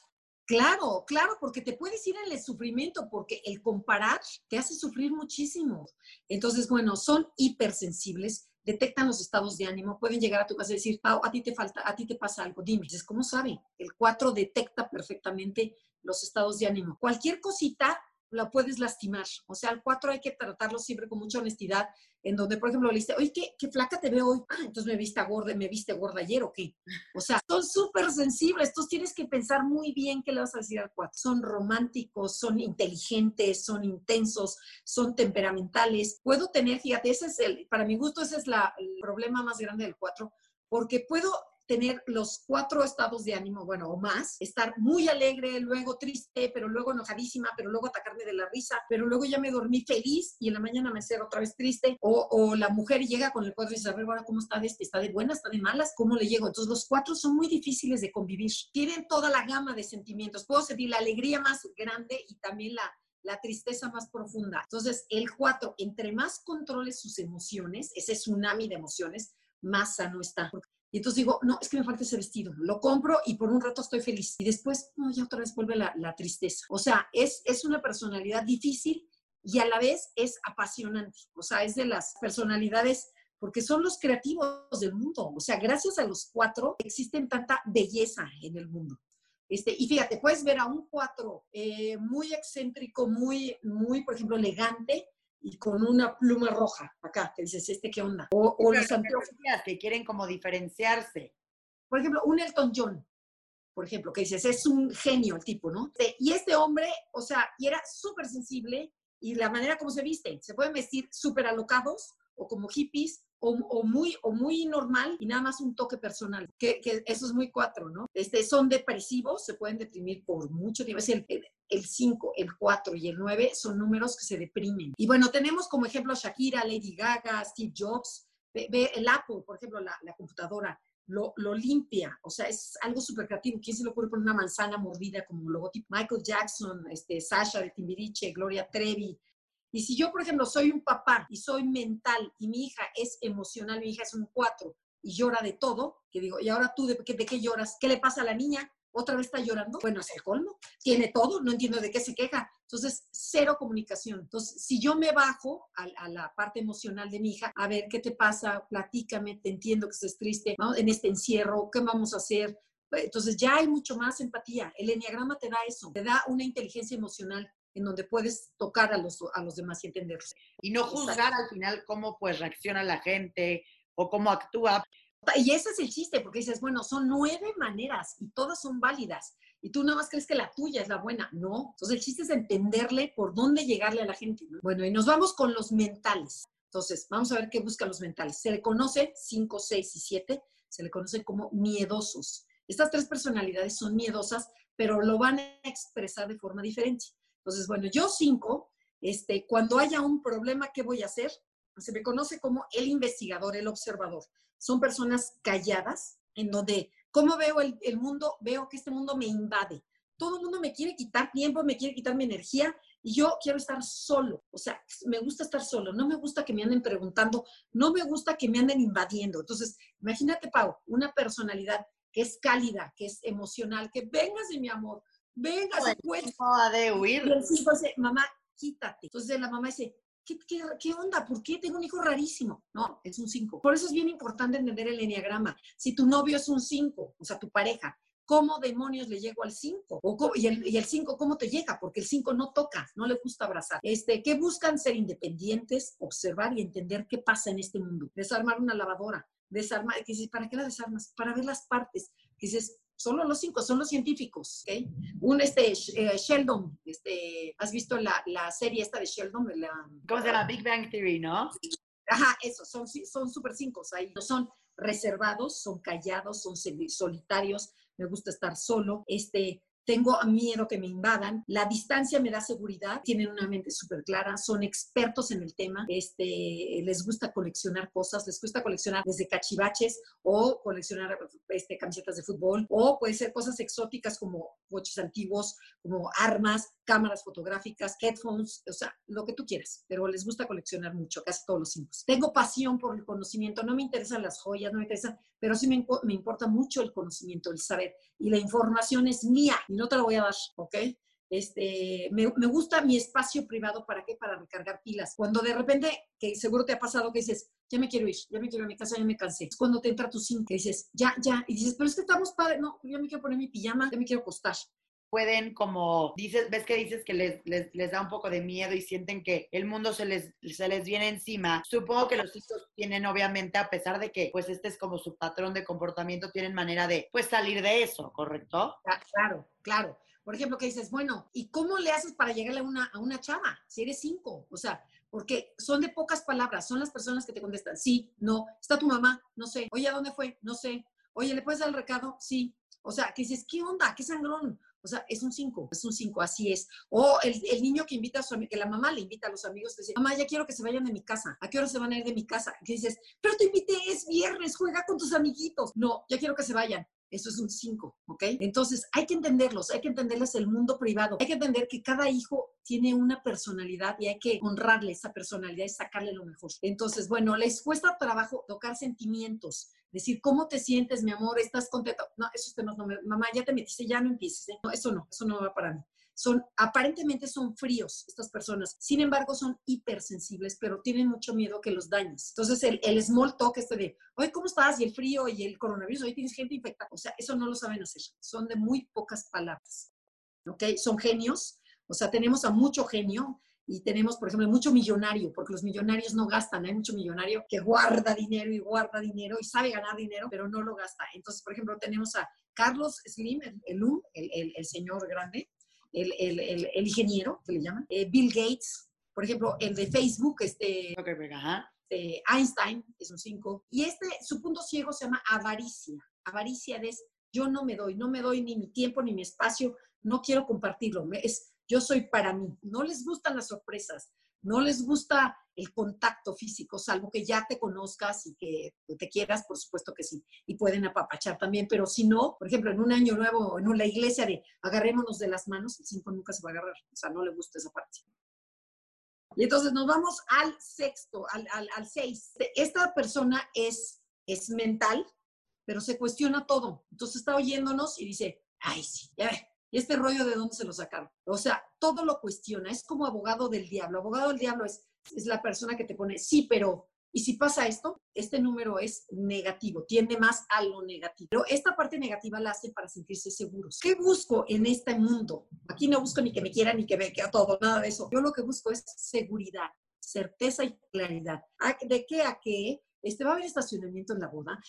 Claro, claro, porque te puedes ir en el sufrimiento, porque el comparar te hace sufrir muchísimo. Entonces, bueno, son hipersensibles, detectan los estados de ánimo, pueden llegar a tu casa y decir, Pau, a ti te falta, a ti te pasa algo, dime. Dices, ¿cómo sabe? El 4 detecta perfectamente los estados de ánimo. Cualquier cosita la puedes lastimar. O sea, al cuatro hay que tratarlo siempre con mucha honestidad, en donde, por ejemplo, le dice, oye, ¿qué, qué flaca te veo hoy? Ah, entonces me viste gorda, me viste gorda ayer o qué. O sea, son súper sensibles. Entonces tienes que pensar muy bien qué le vas a decir al cuatro. Son románticos, son inteligentes, son intensos, son temperamentales. Puedo tener, fíjate, ese es para mi gusto, ese es la, el problema más grande del cuatro, porque puedo tener los cuatro estados de ánimo, bueno, o más, estar muy alegre, luego triste, pero luego enojadísima, pero luego atacarme de la risa, pero luego ya me dormí feliz y en la mañana me ser otra vez triste, o, o la mujer llega con el cuatro y dice, a ver, ¿cómo está de este? ¿Está de buenas? ¿Está de malas? ¿Cómo le llego? Entonces los cuatro son muy difíciles de convivir. Tienen toda la gama de sentimientos. Puedo sentir la alegría más grande y también la, la tristeza más profunda. Entonces, el cuatro, entre más controles sus emociones, ese tsunami de emociones, más sano está. Y entonces digo, no, es que me falta ese vestido. Lo compro y por un rato estoy feliz. Y después, no, ya otra vez vuelve la, la tristeza. O sea, es, es una personalidad difícil y a la vez es apasionante. O sea, es de las personalidades porque son los creativos del mundo. O sea, gracias a los cuatro existen tanta belleza en el mundo. Este, y fíjate, puedes ver a un cuatro eh, muy excéntrico, muy, muy, por ejemplo, elegante, y con una pluma roja acá, que dices, ¿este qué onda? O, o los anteojos. Que quieren como diferenciarse. Por ejemplo, un Elton John, por ejemplo, que dices, es un genio el tipo, ¿no? Y este hombre, o sea, y era súper sensible y la manera como se viste, se pueden vestir súper alocados o como hippies o, o, muy, o muy normal y nada más un toque personal, que, que, eso es muy cuatro, ¿no? Este, son depresivos, se pueden deprimir por mucho tiempo. Es el, el 5, el 4 y el 9 son números que se deprimen. Y bueno, tenemos como ejemplo a Shakira, Lady Gaga, Steve Jobs, ve, ve el Apple, por ejemplo, la, la computadora, lo, lo, limpia, o sea, es algo súper creativo. ¿Quién se le ocurre poner una manzana mordida como logotipo? Michael Jackson, este, Sasha de Timbiriche, Gloria Trevi. Y si yo, por ejemplo, soy un papá y soy mental y mi hija es emocional, mi hija es un 4 y llora de todo, que digo, ¿y ahora tú de, de qué lloras? ¿Qué le pasa a la niña? otra vez está llorando, bueno, es el colmo, tiene todo, no entiendo de qué se queja. Entonces, cero comunicación. Entonces, si yo me bajo a, a la parte emocional de mi hija, a ver qué te pasa, platícame, te entiendo que estés triste, ¿no? en este encierro, ¿qué vamos a hacer? Entonces, ya hay mucho más empatía. El enneagrama te da eso, te da una inteligencia emocional en donde puedes tocar a los, a los demás y entenderlos. Y no juzgar al final cómo pues reacciona la gente o cómo actúa. Y ese es el chiste, porque dices, bueno, son nueve maneras y todas son válidas. Y tú nada más crees que la tuya es la buena. No. Entonces el chiste es entenderle por dónde llegarle a la gente. ¿no? Bueno, y nos vamos con los mentales. Entonces, vamos a ver qué buscan los mentales. Se le conoce, 5, 6 y 7, se le conoce como miedosos. Estas tres personalidades son miedosas, pero lo van a expresar de forma diferente. Entonces, bueno, yo 5, este, cuando haya un problema, ¿qué voy a hacer? Se me conoce como el investigador, el observador son personas calladas, en donde, ¿cómo veo el, el, mundo? Veo que este mundo me invade. Todo el mundo me quiere quitar tiempo, me quiere quitar mi energía y yo quiero estar solo. O sea, me gusta estar solo, no me gusta que me anden preguntando, no me gusta que me anden invadiendo. Entonces, imagínate, Pau, una personalidad que es cálida, que es emocional, que vengas de mi amor, vengas, pues, de huir. Y el cinco dice, mamá, quítate. Entonces la mamá dice, ¿Qué, qué, qué onda? ¿Por qué tengo un hijo rarísimo? No, es un 5. Por eso es bien importante entender el enneagrama. Si tu novio es un 5, o sea, tu pareja, ¿cómo demonios le llego al 5? Y el 5, ¿cómo te llega? Porque el 5 no toca, no le gusta abrazar. Este, ¿Qué buscan? Ser independientes, observar y entender qué pasa en este mundo. Desarmar una lavadora, desarmar, ¿para qué la desarmas? Para ver las partes. Dices, solo los cinco, son los científicos, ¿ok? Un, este, eh, Sheldon, este, ¿has visto la, la, serie esta de Sheldon? La, ¿Cómo se llama? Big Bang Theory, ¿no? Ajá, eso, son, son super cinco ahí. Son reservados, son callados, son solitarios, me gusta estar solo, este, tengo miedo que me invadan, la distancia me da seguridad, tienen una mente súper clara, son expertos en el tema, este, les gusta coleccionar cosas, les gusta coleccionar desde cachivaches o coleccionar este, camisetas de fútbol, o puede ser cosas exóticas como coches antiguos, como armas, cámaras fotográficas, headphones, o sea, lo que tú quieras, pero les gusta coleccionar mucho, casi todos los cinco. Tengo pasión por el conocimiento, no me interesan las joyas, no me interesa, pero sí me, me importa mucho el conocimiento, el saber, y la información es mía y no te la voy a dar, ¿ok? Este, me, me, gusta mi espacio privado, ¿para qué? Para recargar pilas. Cuando de repente, que seguro te ha pasado que dices, ya me quiero ir, ya me quiero ir a mi casa, ya me cansé. Es cuando te entra tu zinc, que dices, ya, ya, y dices, pero es que estamos padre, no, ya me quiero poner mi pijama, ya me quiero acostar. Pueden como, dices, ves que dices que les, les, les, da un poco de miedo y sienten que el mundo se les, se les viene encima. Supongo que los hijos tienen, obviamente, a pesar de que pues este es como su patrón de comportamiento, tienen manera de pues salir de eso, ¿correcto? Claro, claro. Por ejemplo, que dices, bueno, ¿y cómo le haces para llegarle a una, a una chava? Si eres cinco, o sea, porque son de pocas palabras, son las personas que te contestan, sí, no, está tu mamá, no sé, oye, ¿a dónde fue? No sé, oye, ¿le puedes dar el recado? Sí, o sea, que dices, ¿qué onda? ¿Qué sangrón? O sea, es un 5, es un 5, así es. O el, niño que invita a su que la mamá le invita a los amigos, que dice, mamá, ya quiero que se vayan de mi casa. ¿A qué hora se van a ir de mi casa? Que dices, pero te invité, es viernes, juega con tus amiguitos. No, ya quiero que se vayan. Eso es un 5, ¿ok? Entonces hay que entenderlos, hay que entenderles el mundo privado, hay que entender que cada hijo tiene una personalidad y hay que honrarle esa personalidad y sacarle lo mejor. Entonces, bueno, les cuesta trabajo tocar sentimientos, decir, ¿cómo te sientes, mi amor? ¿Estás contento? No, esos temas no me, mamá, ya te metiste, ya no empieces, ¿eh? No, eso no, eso no va para mí son, aparentemente son fríos estas personas, sin embargo son hipersensibles, pero tienen mucho miedo que los dañes. Entonces el, el small talk este de, oye, ¿cómo estás? Y el frío y el coronavirus, hoy tienes gente infectada. O sea, eso no lo saben hacer, son de muy pocas palabras, ¿ok? Son genios, o sea, tenemos a mucho genio, y tenemos, por ejemplo, mucho millonario, porque los millonarios no gastan, hay mucho millonario que guarda dinero y guarda dinero y sabe ganar dinero, pero no lo gasta. Entonces, por ejemplo, tenemos a Carlos Slim, el, el, el, el señor grande, el, el, ingeniero, que le llaman, eh, Bill Gates, por ejemplo, el de Facebook, este, okay, ajá. Einstein, es un 5, y este, su punto ciego se llama avaricia. Avaricia es, yo no me doy, no me doy ni mi tiempo ni mi espacio, no quiero compartirlo, es, yo soy para mí. No les gustan las sorpresas, no les gusta el contacto físico, salvo que ya te conozcas y que te quieras, por supuesto que sí, y pueden apapachar también, pero si no, por ejemplo, en un año nuevo, en una iglesia de agarrémonos de las manos, el cinco nunca se va a agarrar, o sea, no le gusta esa parte. Y entonces nos vamos al sexto, al, al, al seis. Esta persona es, es mental, pero se cuestiona todo. Entonces está oyéndonos y dice, ay, sí, ya ve, ¿y este rollo de dónde se lo sacaron? O sea, todo lo cuestiona, es como abogado del diablo. Abogado del diablo es, es la persona que te pone, sí, pero, ¿y si pasa esto? Este número es negativo, tiende más a lo negativo. Pero esta parte negativa la hace para sentirse seguros. ¿Qué busco en este mundo? Aquí no busco ni que me quieran ni que me quede todo, nada de eso. Yo lo que busco es seguridad, certeza y claridad. ¿De qué a qué? Este, va a haber estacionamiento en la boda,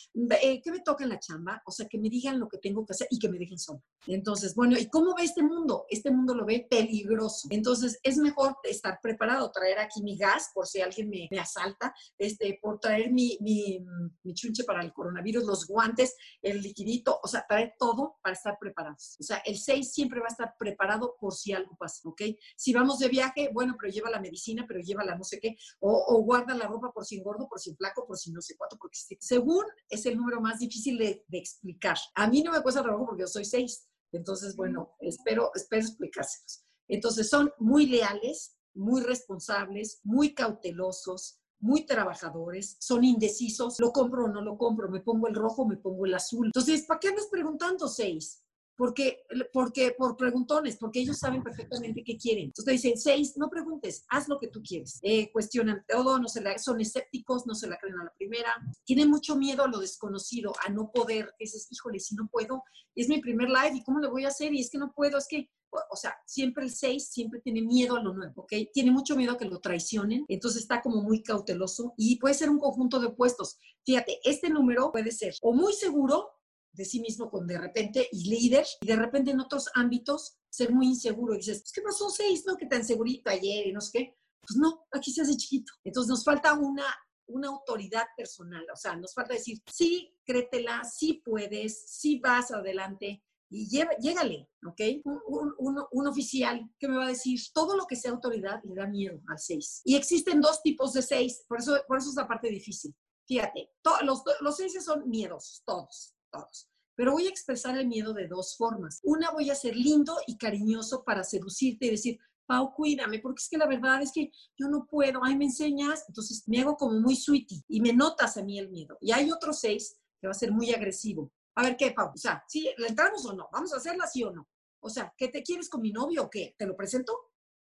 eh, ¿qué me toca en la chamba? O sea, que me digan lo que tengo que hacer y que me dejen sola. Entonces, bueno, ¿y cómo ve este mundo? Este mundo lo ve peligroso. Entonces, es mejor estar preparado, traer aquí mi gas por si alguien me, me asalta, este, por traer mi, mi, mi, chunche para el coronavirus, los guantes, el liquidito, o sea, traer todo para estar preparados. O sea, el 6 siempre va a estar preparado por si algo pasa, ¿ok? Si vamos de viaje, bueno, pero lleva la medicina, pero lleva la no sé qué, o, o guarda la ropa por si engordo, por si flaco, por si no sé cuánto, porque según es el número más difícil de, de explicar. A mí no me cuesta trabajo porque yo soy seis, entonces, bueno, espero, espero explicárselos. Entonces, son muy leales, muy responsables, muy cautelosos, muy trabajadores, son indecisos, lo compro o no lo compro, me pongo el rojo, me pongo el azul. Entonces, ¿para qué andas preguntando seis? Porque, porque por preguntones, porque ellos saben perfectamente qué quieren. Entonces dicen, seis, no preguntes, haz lo que tú quieres. Eh, cuestionan todo, no se la, son escépticos, no se la creen a la primera, tienen mucho miedo a lo desconocido, a no poder. Dices, híjole, si no puedo, es mi primer live y cómo le voy a hacer y es que no puedo, es que o sea, siempre el 6 siempre tiene miedo a lo nuevo, ¿ok? Tiene mucho miedo a que lo traicionen, entonces está como muy cauteloso y puede ser un conjunto de opuestos. Fíjate, este número puede ser o muy seguro de sí mismo con de repente y líder, y de repente en otros ámbitos ser muy inseguro. Y dices, ¿qué pasó seis? ¿No? Que tan segurito ayer y no sé qué. Pues no, aquí se hace chiquito. Entonces nos falta una, una autoridad personal. O sea, nos falta decir, sí, créetela, sí puedes, sí vas adelante y lleva, llégale, ¿ok? Un, un, un, oficial que me va a decir todo lo que sea autoridad le da miedo al seis. Y existen dos tipos de seis, por eso, por eso es la parte difícil. Fíjate, los, los seis son miedos, todos todos. Pero voy a expresar el miedo de dos formas. Una, voy a ser lindo y cariñoso para seducirte y decir, Pau, cuídame, porque es que la verdad es que yo no puedo, ay, me enseñas, entonces me hago como muy sweetie y me notas a mí el miedo. Y hay otro seis que va a ser muy agresivo. A ver, ¿qué, Pau? O sea, ¿sí, ¿le entramos o no? ¿Vamos a hacerla sí o no? O sea, ¿qué te quieres con mi novio o qué? ¿Te lo presento?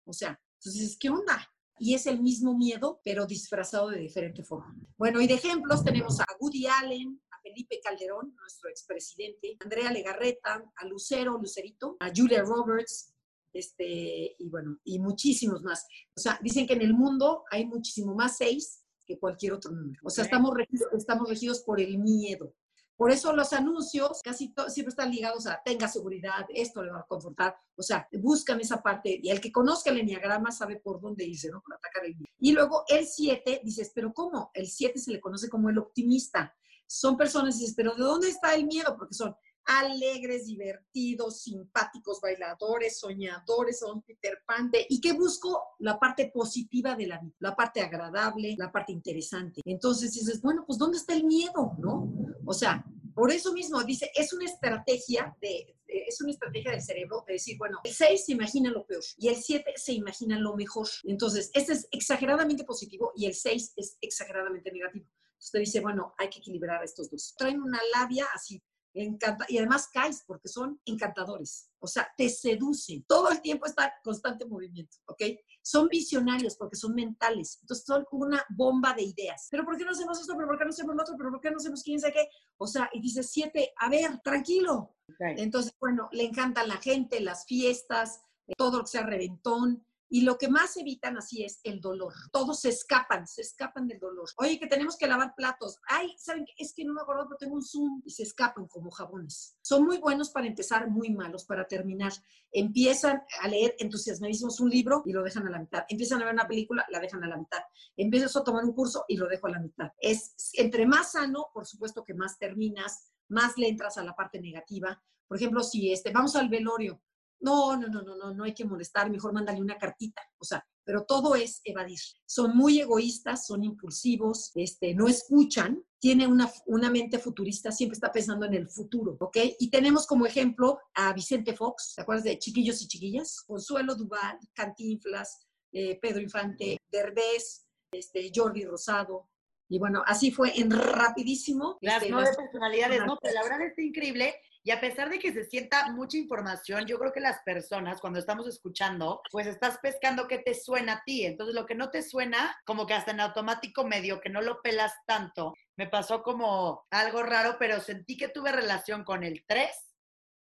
O sea, entonces, ¿qué onda? Y es el mismo miedo, pero disfrazado de diferente forma. Bueno, y de ejemplos tenemos a Woody Allen, a Felipe Calderón, nuestro expresidente, a Andrea Legarreta, a Lucero, Lucerito, a Julia Roberts, este, y bueno, y muchísimos más. O sea, dicen que en el mundo hay muchísimo más seis que cualquier otro número. O sea, estamos regidos, estamos regidos por el miedo. Por eso los anuncios casi siempre están ligados a tenga seguridad, esto le va a confortar. O sea, buscan esa parte y el que conozca el enneagrama sabe por dónde irse, ¿no? Para atacar el miedo. Y luego el 7, dices, pero ¿cómo? El 7 se le conoce como el optimista. Son personas, dices, pero ¿de dónde está el miedo? Porque son alegres, divertidos, simpáticos, bailadores, soñadores, son Peter Pan. ¿Y qué busco? La parte positiva de la vida, la parte agradable, la parte interesante. Entonces dices, bueno, pues ¿dónde está el miedo? ¿No? O sea, por eso mismo dice, es una estrategia de, es una estrategia del cerebro de decir, bueno, el 6 se imagina lo peor y el 7 se imagina lo mejor. Entonces, este es exageradamente positivo y el 6 es exageradamente negativo. Usted dice, bueno, hay que equilibrar estos dos. Traen una labia así encanta y además caes porque son encantadores, o sea, te seducen. Todo el tiempo está constante movimiento, ¿ok? Son visionarios porque son mentales, entonces son una bomba de ideas. Pero ¿por qué no hacemos esto? ¿Pero por qué no hacemos lo otro? ¿Pero por qué no hacemos quién sabe qué? O sea, y dice siete, a ver, tranquilo. Entonces, bueno, le encantan la gente, las fiestas, todo lo que sea reventón, y lo que más evitan así es el dolor. Todos se escapan, se escapan del dolor. Oye, que tenemos que lavar platos. Ay, ¿saben qué? Es que no me acuerdo, pero tengo un Zoom. Y se escapan como jabones. Son muy buenos para empezar, muy malos para terminar. Empiezan a leer entusiasmadísimos un libro y lo dejan a la mitad. Empiezan a ver una película, la dejan a la mitad. Empiezas a tomar un curso y lo dejo a la mitad. Es entre más sano, por supuesto que más terminas, más le entras a la parte negativa. Por ejemplo, si este, vamos al velorio, no, no, no, no, no, no hay que molestar, mejor mándale una cartita. O sea, pero todo es evadir. Son muy egoístas, son impulsivos, este, no escuchan, tiene una, una mente futurista, siempre está pensando en el futuro, ¿ok? Y tenemos como ejemplo a Vicente Fox, ¿te acuerdas de Chiquillos y Chiquillas? Consuelo Duval, Cantinflas, eh, Pedro Infante, Derbez, este, Jordi Rosado, y bueno, así fue en rapidísimo. Las este, nueve personalidades, no, pero la verdad está increíble y a pesar de que se sienta mucha información, yo creo que las personas, cuando estamos escuchando, pues estás pescando qué te suena a ti. Entonces, lo que no te suena, como que hasta en automático medio, que no lo pelas tanto, me pasó como algo raro, pero sentí que tuve relación con el 3,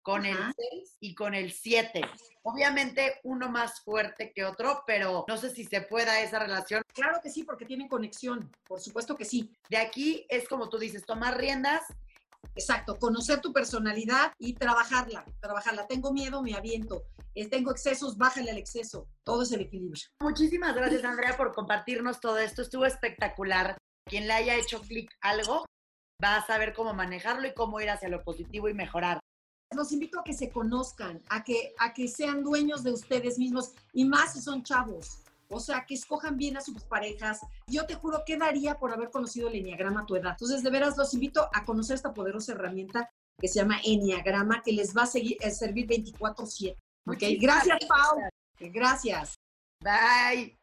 con el 6 y con el 7. Obviamente uno más fuerte que otro, pero no sé si se pueda esa relación. Claro que sí, porque tienen conexión, por supuesto que sí. De aquí es como tú dices, tomar riendas Exacto, conocer tu personalidad y trabajarla, trabajarla. Tengo miedo, me aviento. Eh, tengo excesos, bájale al exceso. Todo es el equilibrio. Muchísimas gracias, Andrea, por compartirnos todo esto. Estuvo espectacular. Quien le haya hecho clic algo, va a saber cómo manejarlo y cómo ir hacia lo positivo y mejorar. Los invito a que se conozcan, a que, a que sean dueños de ustedes mismos y más si son chavos o sea, que escojan bien a sus parejas. Yo te juro que daría por haber conocido el Enneagrama a tu edad. Entonces, de veras, los invito a conocer esta poderosa herramienta que se llama Enneagrama, que les va a, seguir, a servir 24-7. ¿Ok? Gracias, Pau. Gracias. Bye.